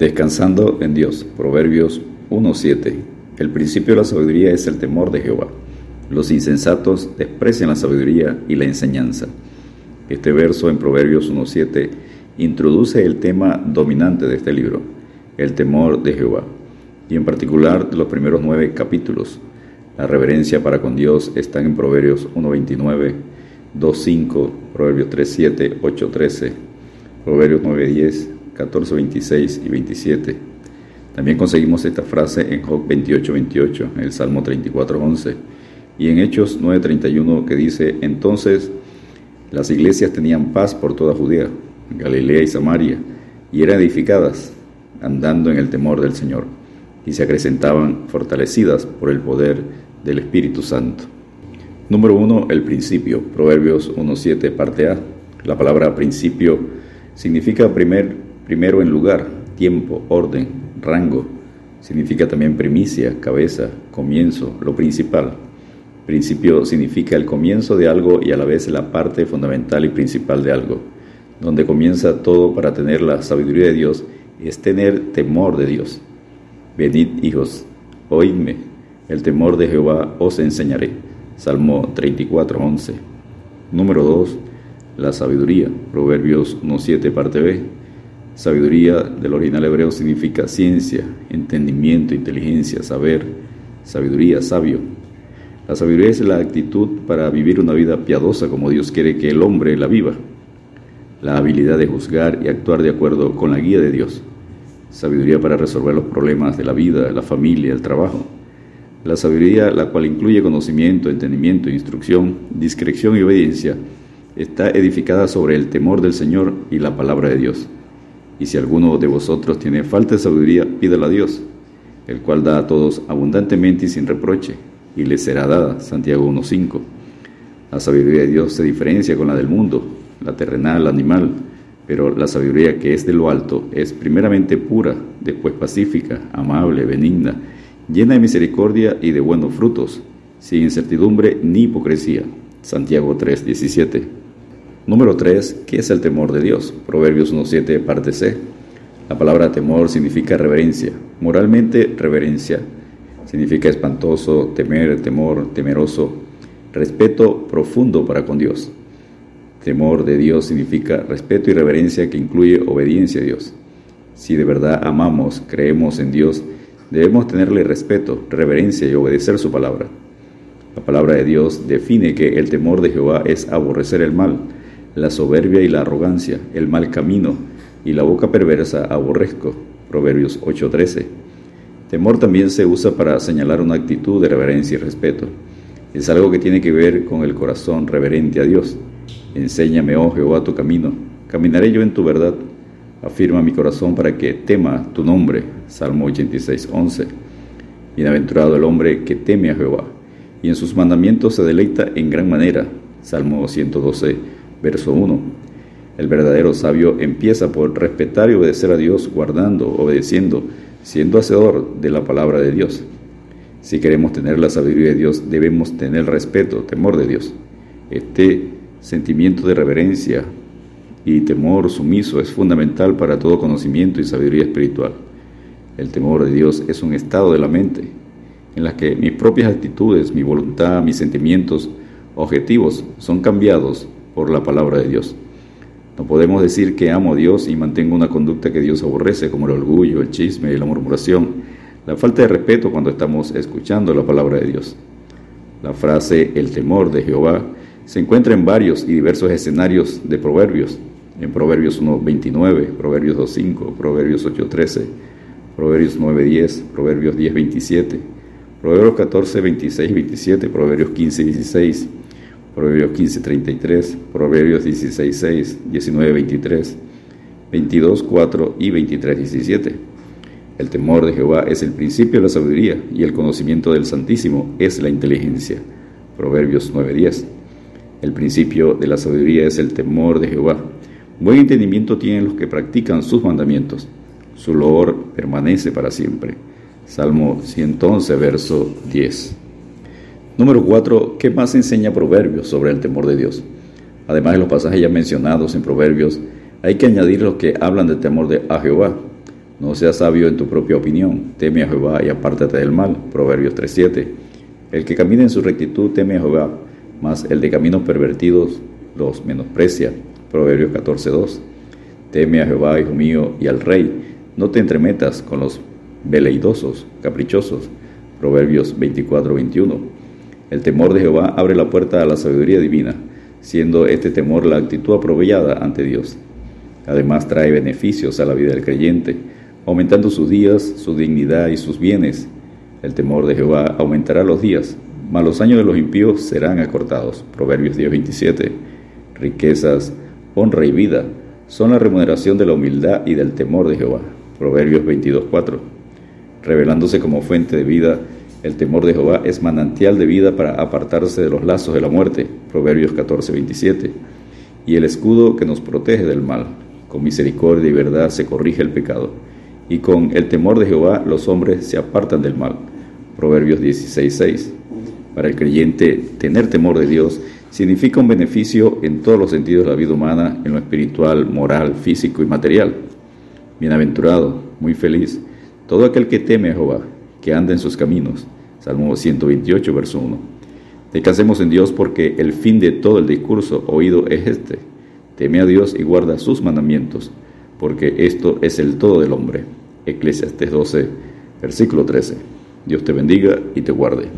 Descansando en Dios. Proverbios 1.7. El principio de la sabiduría es el temor de Jehová. Los insensatos desprecian la sabiduría y la enseñanza. Este verso en Proverbios 1.7 introduce el tema dominante de este libro, el temor de Jehová, y en particular de los primeros nueve capítulos. La reverencia para con Dios está en Proverbios 1.29, 2.5, Proverbios 3.7, 8.13, Proverbios 9.10, 14, 26 y 27. También conseguimos esta frase en Job 28, 28, en el Salmo 34, 11 y en Hechos 9, 31 que dice, entonces las iglesias tenían paz por toda Judea, Galilea y Samaria, y eran edificadas, andando en el temor del Señor, y se acrecentaban fortalecidas por el poder del Espíritu Santo. Número 1. El principio. Proverbios 1.7, parte A. La palabra principio significa primer Primero en lugar, tiempo, orden, rango. Significa también primicia, cabeza, comienzo, lo principal. Principio significa el comienzo de algo y a la vez la parte fundamental y principal de algo. Donde comienza todo para tener la sabiduría de Dios es tener temor de Dios. Venid hijos, oídme, el temor de Jehová os enseñaré. Salmo 34, 11. Número 2. La sabiduría. Proverbios 1.7, parte B. Sabiduría del original hebreo significa ciencia, entendimiento, inteligencia, saber, sabiduría, sabio. La sabiduría es la actitud para vivir una vida piadosa como Dios quiere que el hombre la viva. La habilidad de juzgar y actuar de acuerdo con la guía de Dios. Sabiduría para resolver los problemas de la vida, la familia, el trabajo. La sabiduría, la cual incluye conocimiento, entendimiento, instrucción, discreción y obediencia, está edificada sobre el temor del Señor y la palabra de Dios. Y si alguno de vosotros tiene falta de sabiduría, pídala a Dios, el cual da a todos abundantemente y sin reproche, y le será dada. Santiago 1.5. La sabiduría de Dios se diferencia con la del mundo, la terrenal, la animal, pero la sabiduría que es de lo alto es primeramente pura, después pacífica, amable, benigna, llena de misericordia y de buenos frutos, sin incertidumbre ni hipocresía. Santiago 3.17. Número 3. ¿Qué es el temor de Dios? Proverbios 1.7, parte C. La palabra temor significa reverencia. Moralmente, reverencia significa espantoso, temer, temor, temeroso, respeto profundo para con Dios. Temor de Dios significa respeto y reverencia que incluye obediencia a Dios. Si de verdad amamos, creemos en Dios, debemos tenerle respeto, reverencia y obedecer su palabra. La palabra de Dios define que el temor de Jehová es aborrecer el mal, la soberbia y la arrogancia, el mal camino y la boca perversa aborrezco. Proverbios 8:13. Temor también se usa para señalar una actitud de reverencia y respeto. Es algo que tiene que ver con el corazón reverente a Dios. Enséñame, oh Jehová, tu camino. Caminaré yo en tu verdad. Afirma mi corazón para que tema tu nombre. Salmo 86:11. Bienaventurado el hombre que teme a Jehová y en sus mandamientos se deleita en gran manera. Salmo 112 Verso 1. El verdadero sabio empieza por respetar y obedecer a Dios, guardando, obedeciendo, siendo hacedor de la palabra de Dios. Si queremos tener la sabiduría de Dios, debemos tener respeto, temor de Dios. Este sentimiento de reverencia y temor sumiso es fundamental para todo conocimiento y sabiduría espiritual. El temor de Dios es un estado de la mente en la que mis propias actitudes, mi voluntad, mis sentimientos, objetivos son cambiados por la palabra de Dios. No podemos decir que amo a Dios y mantengo una conducta que Dios aborrece, como el orgullo, el chisme y la murmuración, la falta de respeto cuando estamos escuchando la palabra de Dios. La frase el temor de Jehová se encuentra en varios y diversos escenarios de Proverbios, en Proverbios 1.29, Proverbios 2.5, Proverbios 8.13, Proverbios 9.10, Proverbios 10.27, Proverbios 14, 26 y 27, Proverbios 15 16, Proverbios 15:33, Proverbios 16:6, 19:23, 22:4 y 23:17. El temor de Jehová es el principio de la sabiduría y el conocimiento del Santísimo es la inteligencia. Proverbios 9:10. El principio de la sabiduría es el temor de Jehová. Buen entendimiento tienen los que practican sus mandamientos. Su loor permanece para siempre. Salmo 111, verso 10. Número 4. ¿Qué más enseña Proverbios sobre el temor de Dios? Además de los pasajes ya mencionados en Proverbios, hay que añadir los que hablan del temor de Jehová. No seas sabio en tu propia opinión, teme a Jehová y apártate del mal. Proverbios 3.7. El que camina en su rectitud teme a Jehová, mas el de caminos pervertidos los menosprecia. Proverbios 14.2. Teme a Jehová, hijo mío, y al rey. No te entremetas con los veleidosos, caprichosos. Proverbios 24.21. El temor de Jehová abre la puerta a la sabiduría divina, siendo este temor la actitud aprovechada ante Dios. Además trae beneficios a la vida del creyente, aumentando sus días, su dignidad y sus bienes. El temor de Jehová aumentará los días, mas los años de los impíos serán acortados. Proverbios 10:27. Riquezas, honra y vida son la remuneración de la humildad y del temor de Jehová. Proverbios 22:4. Revelándose como fuente de vida, el temor de Jehová es manantial de vida para apartarse de los lazos de la muerte. Proverbios 14:27. Y el escudo que nos protege del mal. Con misericordia y verdad se corrige el pecado. Y con el temor de Jehová los hombres se apartan del mal. Proverbios 16:6. Para el creyente, tener temor de Dios significa un beneficio en todos los sentidos de la vida humana, en lo espiritual, moral, físico y material. Bienaventurado, muy feliz, todo aquel que teme a Jehová, que anda en sus caminos. Salmo 128, verso 1. Descansemos en Dios porque el fin de todo el discurso oído es este. Teme a Dios y guarda sus mandamientos, porque esto es el todo del hombre. Eclesiastes 12, versículo 13. Dios te bendiga y te guarde.